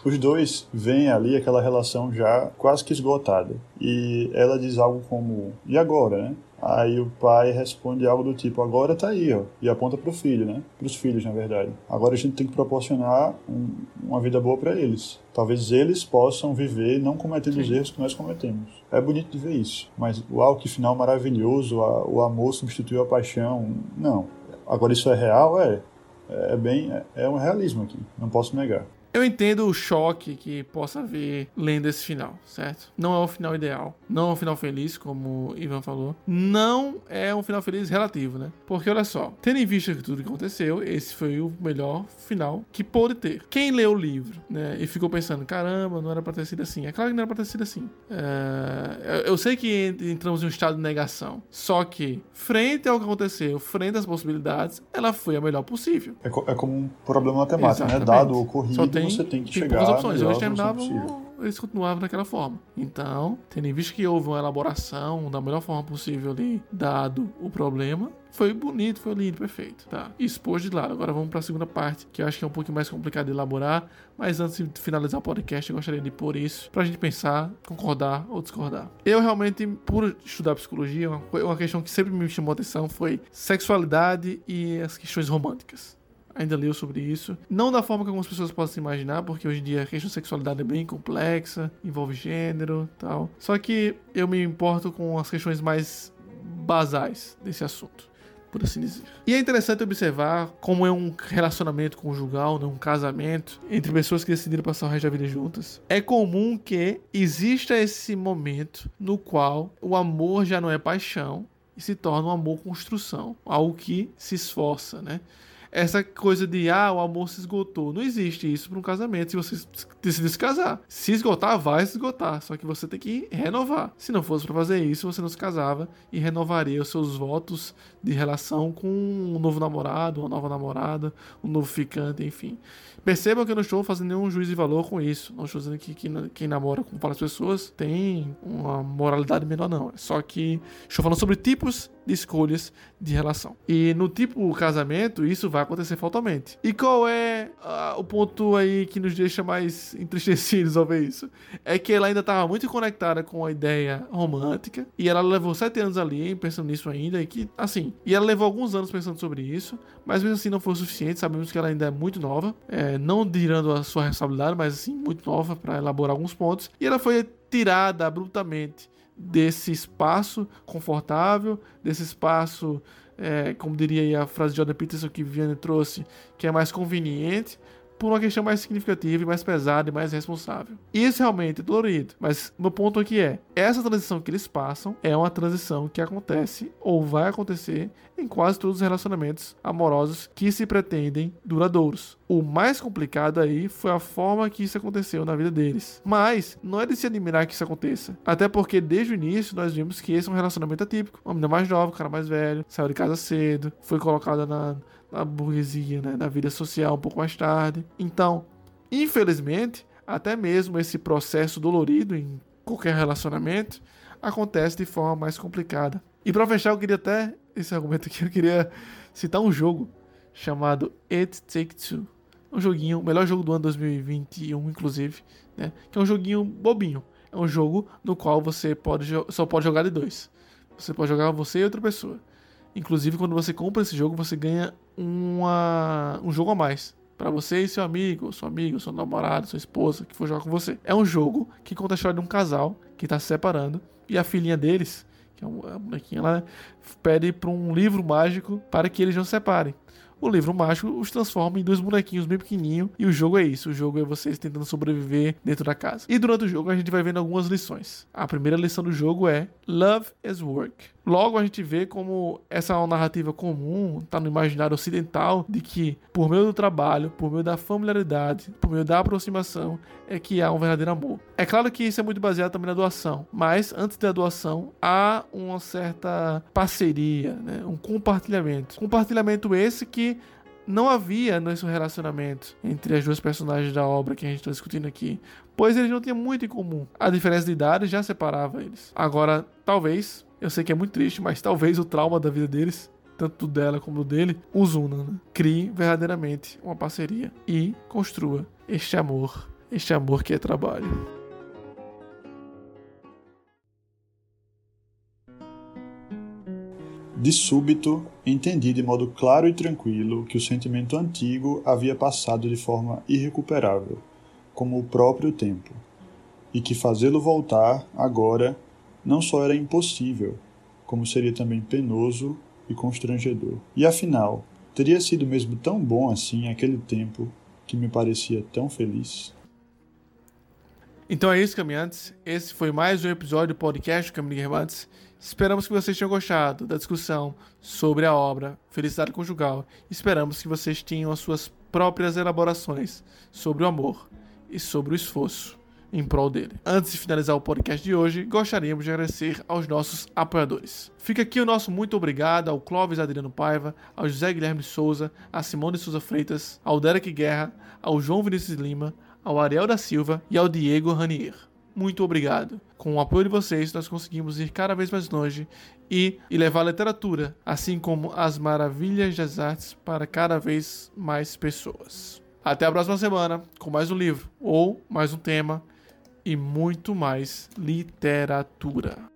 Os dois veem ali aquela relação já quase que esgotada. E ela diz algo como: e agora, né? Aí o pai responde algo do tipo: agora tá aí, ó, e aponta pro filho, né? Pros filhos, na verdade. Agora a gente tem que proporcionar um, uma vida boa para eles. Talvez eles possam viver não cometendo Sim. os erros que nós cometemos. É bonito de ver isso, mas uau, que final maravilhoso! A, o amor substituiu a paixão. Não. Agora isso é real? É. É bem. É, é um realismo aqui, não posso negar. Eu entendo o choque que possa haver lendo esse final, certo? Não é o final ideal, não é um final feliz, como o Ivan falou. Não é um final feliz relativo, né? Porque olha só, tendo em vista que tudo que aconteceu, esse foi o melhor final que pôde ter. Quem leu o livro, né, e ficou pensando, caramba, não era pra ter sido assim. É claro que não era pra ter sido assim. É... Eu sei que entramos em um estado de negação, só que, frente ao que aconteceu, frente às possibilidades, ela foi a melhor possível. É, co é como um problema matemático, né? Exatamente. né? Dado o ocorrido tem, você tem que tem chegar opções. Eles terminavam, eles continuavam daquela forma. Então, tendo em vista que houve uma elaboração da melhor forma possível ali, dado o problema, foi bonito, foi lindo, perfeito. Tá, expôs de lado. Agora vamos para a segunda parte, que eu acho que é um pouquinho mais complicado de elaborar. Mas antes de finalizar o podcast, eu gostaria de pôr isso pra gente pensar, concordar ou discordar. Eu realmente, por estudar psicologia, uma, uma questão que sempre me chamou a atenção foi sexualidade e as questões românticas ainda leu sobre isso. Não da forma que algumas pessoas possam imaginar, porque hoje em dia a questão de sexualidade é bem complexa, envolve gênero tal. Só que eu me importo com as questões mais basais desse assunto. Por assim dizer. E é interessante observar como é um relacionamento conjugal, né, um casamento entre pessoas que decidiram passar o resto da vida juntas. É comum que exista esse momento no qual o amor já não é paixão e se torna um amor construção, algo que se esforça, né? Essa coisa de, ah, o amor se esgotou. Não existe isso para um casamento se você decidir se casar. Se esgotar, vai se esgotar. Só que você tem que renovar. Se não fosse para fazer isso, você não se casava e renovaria os seus votos de relação com um novo namorado, uma nova namorada, um novo ficante, enfim. Percebam que eu não estou fazendo nenhum juízo de valor com isso. Não estou dizendo que quem namora com várias pessoas tem uma moralidade menor, não. Só que estou falando sobre tipos de escolhas de relação. E no tipo casamento, isso vai acontecer fatalmente. E qual é uh, o ponto aí que nos deixa mais entristecidos ao ver isso? É que ela ainda estava muito conectada com a ideia romântica e ela levou sete anos ali pensando nisso ainda e que, assim, e ela levou alguns anos pensando sobre isso, mas mesmo assim não foi o suficiente. Sabemos que ela ainda é muito nova, é, não tirando a sua responsabilidade, mas assim, muito nova para elaborar alguns pontos. E ela foi tirada abruptamente desse espaço confortável, desse espaço, é, como diria a frase de Jordan Peterson que Vianney trouxe, que é mais conveniente, por uma questão mais significativa e mais pesada e mais responsável. Isso realmente é dolorido, mas meu ponto aqui é: essa transição que eles passam é uma transição que acontece ou vai acontecer em quase todos os relacionamentos amorosos que se pretendem duradouros. O mais complicado aí foi a forma que isso aconteceu na vida deles. Mas não é de se admirar que isso aconteça. Até porque desde o início nós vimos que esse é um relacionamento atípico. Uma menina mais nova, um cara mais velho, saiu de casa cedo, foi colocada na, na burguesia, né, na vida social um pouco mais tarde. Então, infelizmente, até mesmo esse processo dolorido em qualquer relacionamento acontece de forma mais complicada. E para fechar, eu queria até esse argumento aqui, eu queria citar um jogo chamado It Take Two. Um joguinho, o melhor jogo do ano 2021, inclusive, né? Que é um joguinho bobinho. É um jogo no qual você pode só pode jogar de dois. Você pode jogar você e outra pessoa. Inclusive, quando você compra esse jogo, você ganha uma, um jogo a mais. para você e seu amigo, seu amigo, seu namorado, sua esposa, que for jogar com você. É um jogo que conta a história de um casal que está se separando. E a filhinha deles, que é a bonequinha, ela pede para um livro mágico para que eles não se separem. O livro mágico os transforma em dois bonequinhos bem pequenininhos e o jogo é isso. O jogo é vocês tentando sobreviver dentro da casa. E durante o jogo a gente vai vendo algumas lições. A primeira lição do jogo é Love is Work. Logo a gente vê como essa é uma narrativa comum, está no imaginário ocidental, de que por meio do trabalho, por meio da familiaridade, por meio da aproximação, é que há um verdadeiro amor. É claro que isso é muito baseado também na doação, mas antes da doação há uma certa parceria, né? um compartilhamento. Compartilhamento esse que não havia nesse relacionamento entre as duas personagens da obra que a gente está discutindo aqui, pois eles não tinham muito em comum. A diferença de idade já separava eles. Agora, talvez eu sei que é muito triste, mas talvez o trauma da vida deles, tanto dela como do dele, os una. Né? Crie verdadeiramente uma parceria e construa este amor, este amor que é trabalho. De súbito, entendi de modo claro e tranquilo que o sentimento antigo havia passado de forma irrecuperável, como o próprio tempo, e que fazê-lo voltar, agora, não só era impossível, como seria também penoso e constrangedor. E afinal, teria sido mesmo tão bom assim aquele tempo que me parecia tão feliz? Então é isso, caminhantes. Esse foi mais um episódio do podcast Caminho Guermantes. Esperamos que vocês tenham gostado da discussão sobre a obra Felicidade Conjugal. Esperamos que vocês tenham as suas próprias elaborações sobre o amor e sobre o esforço em prol dele. Antes de finalizar o podcast de hoje, gostaríamos de agradecer aos nossos apoiadores. Fica aqui o nosso muito obrigado ao Clóvis Adriano Paiva, ao José Guilherme Souza, a Simone Souza Freitas, ao Derek Guerra, ao João Vinícius Lima, ao Ariel da Silva e ao Diego Ranier. Muito obrigado. Com o apoio de vocês, nós conseguimos ir cada vez mais longe e, e levar a literatura, assim como as maravilhas das artes, para cada vez mais pessoas. Até a próxima semana com mais um livro ou mais um tema e muito mais literatura.